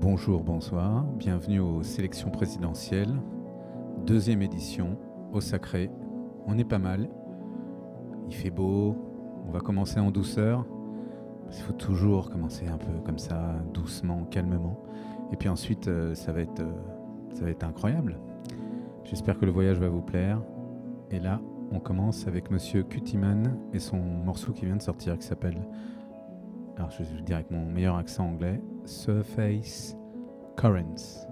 Bonjour, bonsoir, bienvenue aux sélections présidentielles, deuxième édition, au sacré. On est pas mal, il fait beau, on va commencer en douceur. Il faut toujours commencer un peu comme ça, doucement, calmement. Et puis ensuite, euh, ça, va être, euh, ça va incroyable. J'espère que le voyage va vous plaire. Et là, on commence avec Monsieur Cutiman et son morceau qui vient de sortir qui s'appelle, alors je vais dire avec mon meilleur accent anglais, Surface Currents.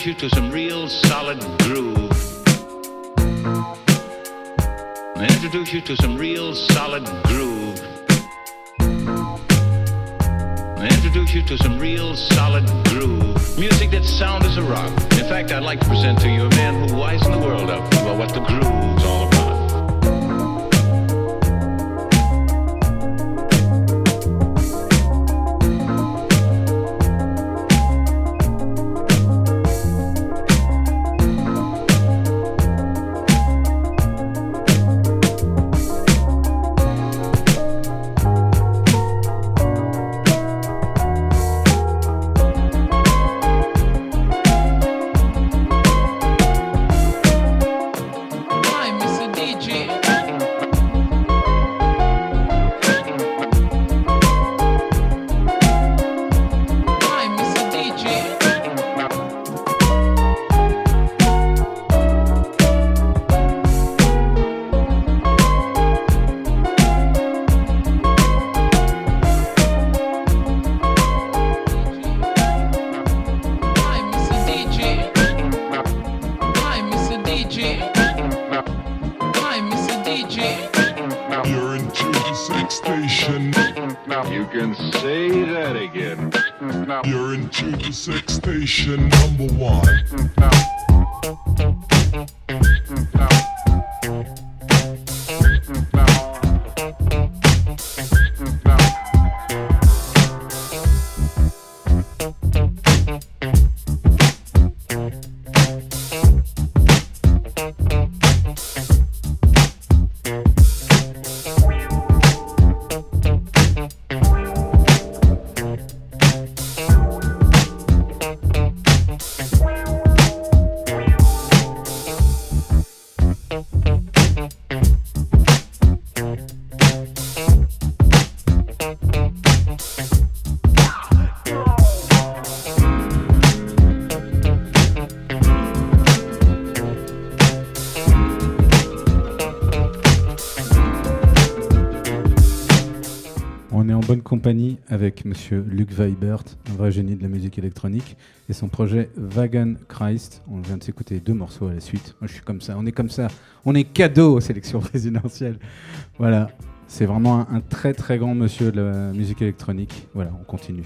Introduce you to some real solid groove. I introduce you to some real solid groove. I introduce you to some real solid groove. Music that's sound as a rock. In fact, I'd like to present to you a man who wisens the world up about what the groove's all monsieur Luc Weibert, un vrai génie de la musique électronique, et son projet Wagon Christ. On vient de s'écouter deux morceaux à la suite. Moi, je suis comme ça. On est comme ça. On est cadeau aux sélections présidentielles. Voilà. C'est vraiment un, un très très grand monsieur de la musique électronique. Voilà, on continue.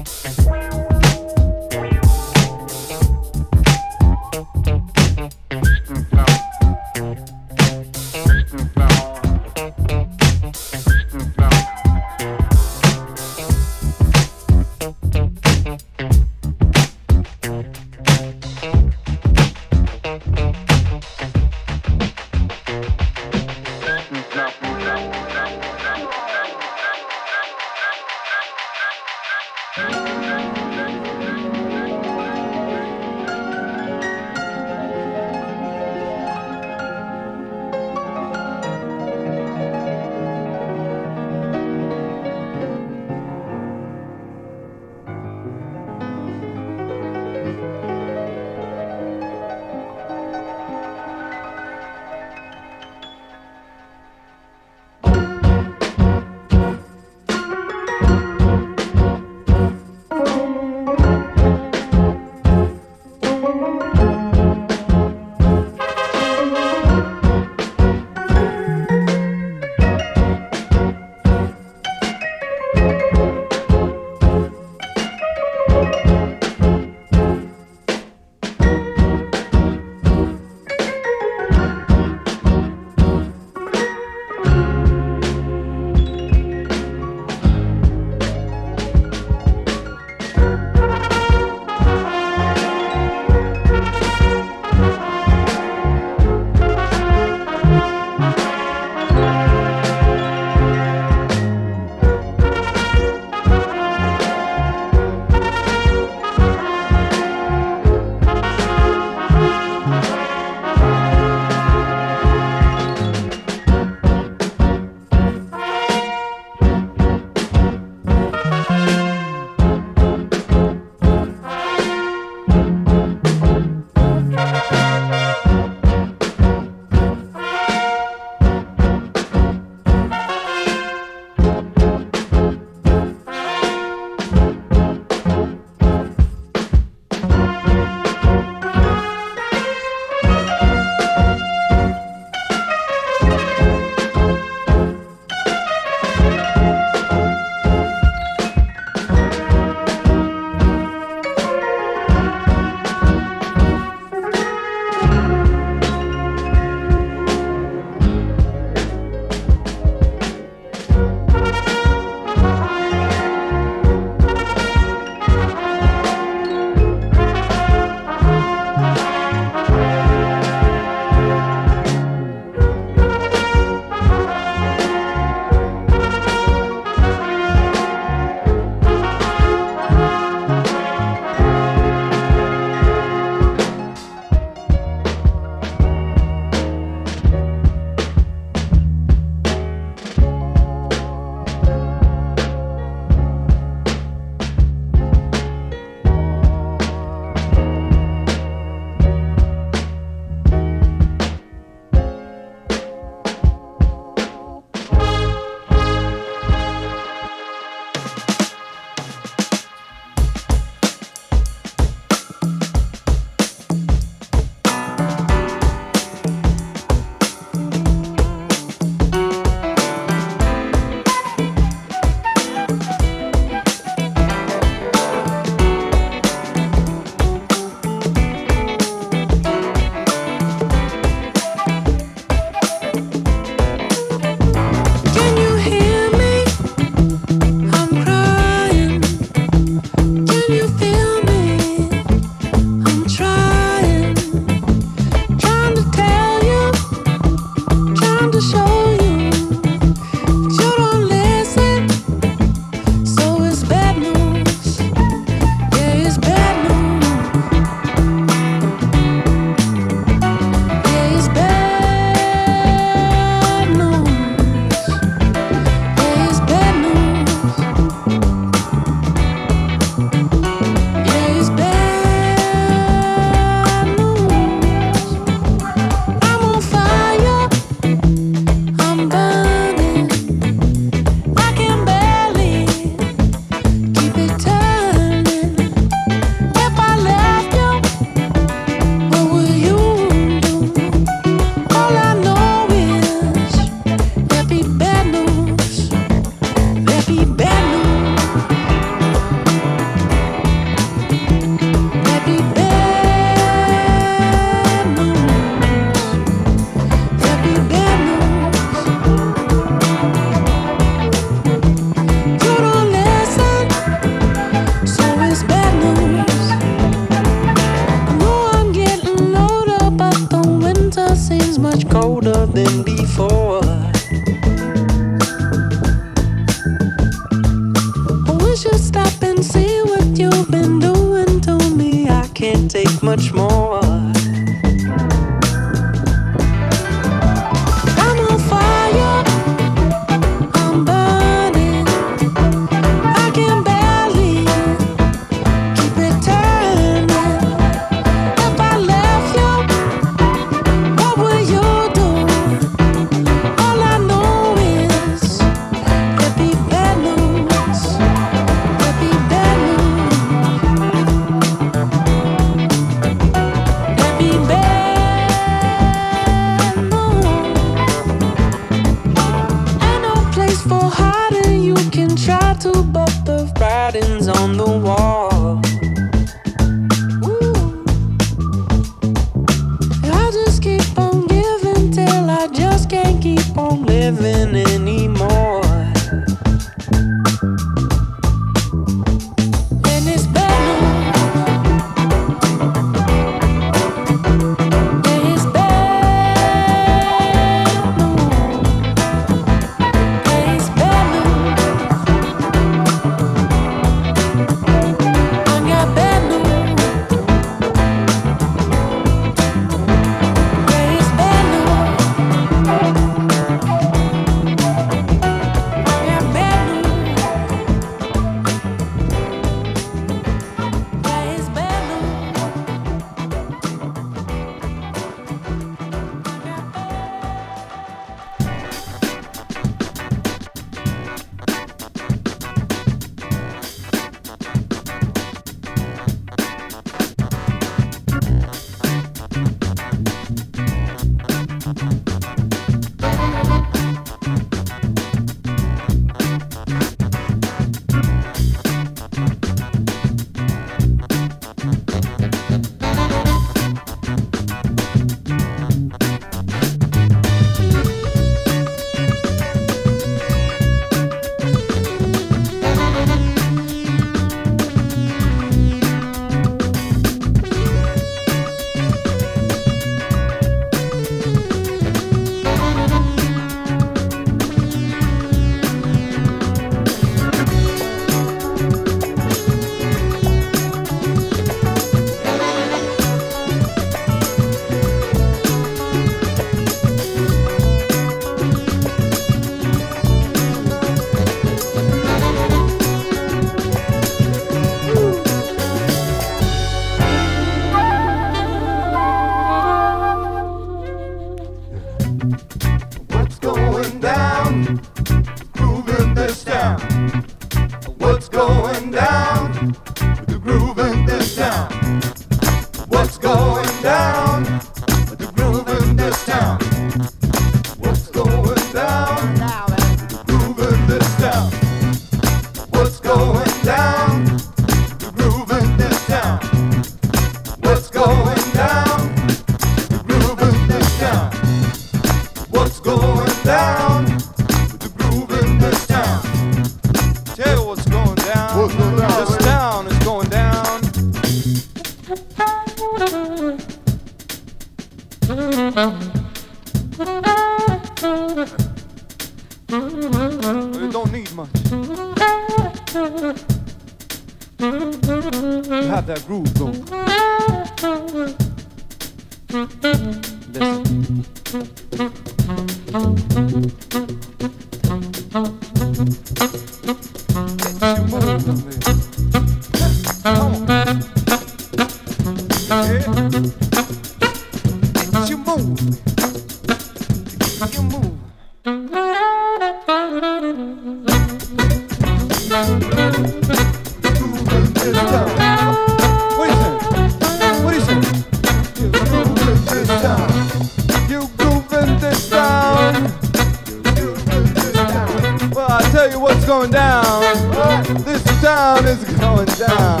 down. This town is going down.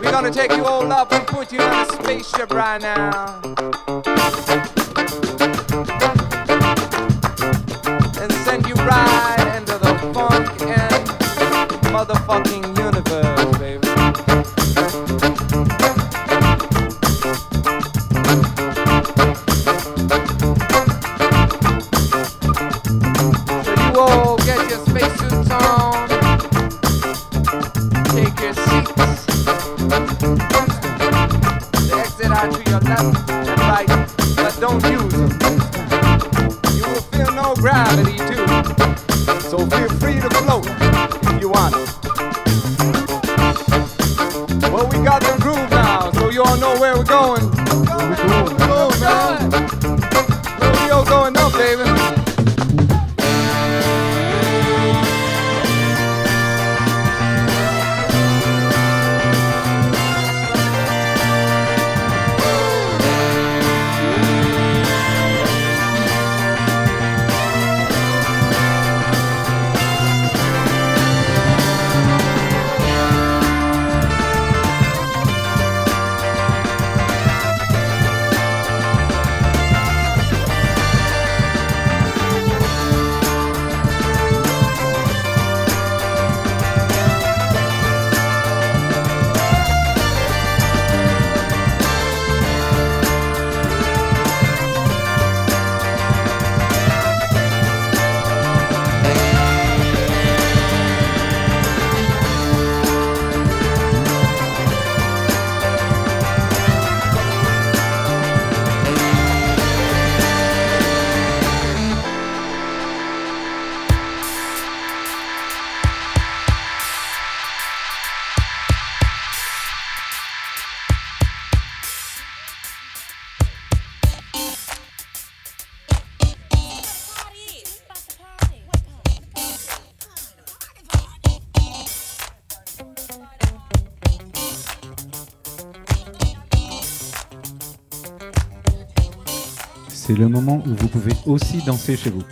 We're gonna take you all up and put you on a spaceship right now. And send you right into the funk and motherfucker. C'est le moment où vous pouvez aussi danser chez vous.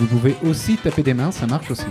Vous pouvez aussi taper des mains, ça marche aussi.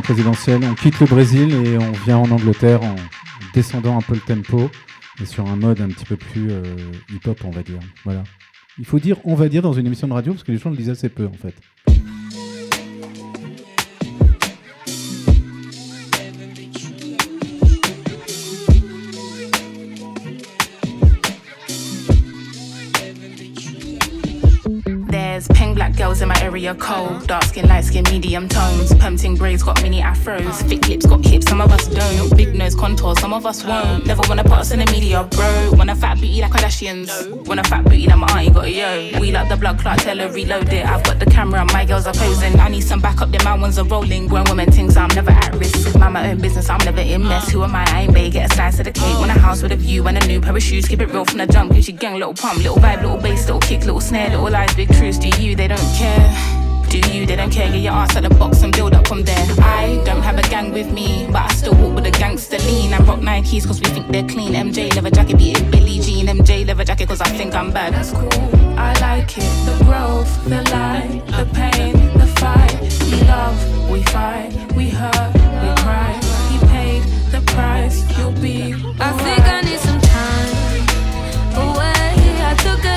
Présidentielles. On quitte le Brésil et on vient en Angleterre en descendant un peu le tempo et sur un mode un petit peu plus euh, hip-hop, on va dire. Il faut dire on va dire dans une émission de radio parce que les gens le disent assez peu en fait. Area cold. Dark skin, light skin, medium tones. Pumping braids got mini afros. Thick lips got hips, some of us don't. Big nose contour, some of us won't. Never wanna put us in the media, bro. Want a fat booty like Kardashians. Want a fat booty like my auntie got a yo. We like the blood clot, tell her reload it. I've got the camera, my girls are posing. I need some backup, then my ones are rolling. Grown women things, I'm never at risk. Mind my own business, I'm never in mess. Who am I? I ain't bae, get a slice of the cake. Want a house with a view and a new pair of shoes. Keep it real from the jump. Gucci gang, little pump, little vibe, little bass, little kick, little snare, little lies, big truths. Do you? They don't care. Do you? They don't care. Get your ass at the box and build up from there. I don't have a gang with me, but I still walk with a gangster lean. I rock Nikes cause we think they're clean. MJ leather jacket, beat it Billie Jean. MJ leather jacket cause I think I'm bad. That's cool. I like it. The growth, the light, the pain, the fight. We love, we fight, we hurt, we cry. He paid the price. You'll be. I think I need some time away. I took a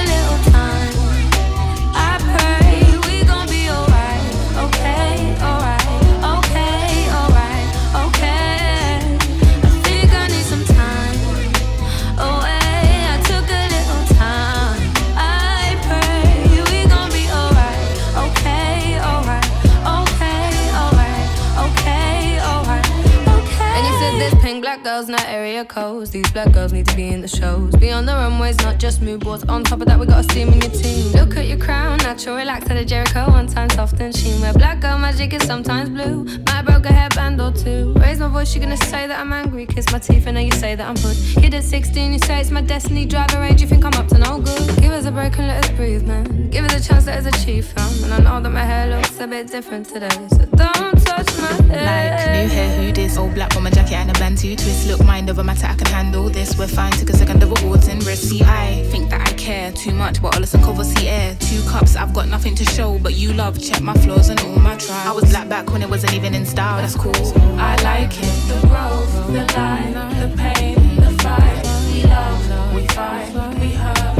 not area codes. These black girls need to be in the shows. Be on the runways, not just mood boards. On top of that, we got a steam in your team. Look at your crown, natural, relax at a Jericho. One time soft and sheen. Where black girl magic is sometimes blue. Might broke a hairband or two. Raise my voice, you're gonna say that I'm angry. Kiss my teeth, and then you say that I'm put. Kid at 16, you say it's my destiny. Driving range, you think I'm up to no good. Give us a break and let us breathe, man. Give us a chance, let us achieve, fam. And I know that my hair looks a bit different today. So don't. Like new hair, who this? Old black bomber jacket and a bantu twist. Look, mind over matter, I can handle this. We're fine. Took a second of awards in risk. See, I think that I care too much, but all listen cover see air. Two cups, I've got nothing to show, but you love. Check my flaws and all my trials. I was black back when it wasn't even in style. That's cool. I like it. The growth, the light, the pain, the fight. We love, we fight, we hurt.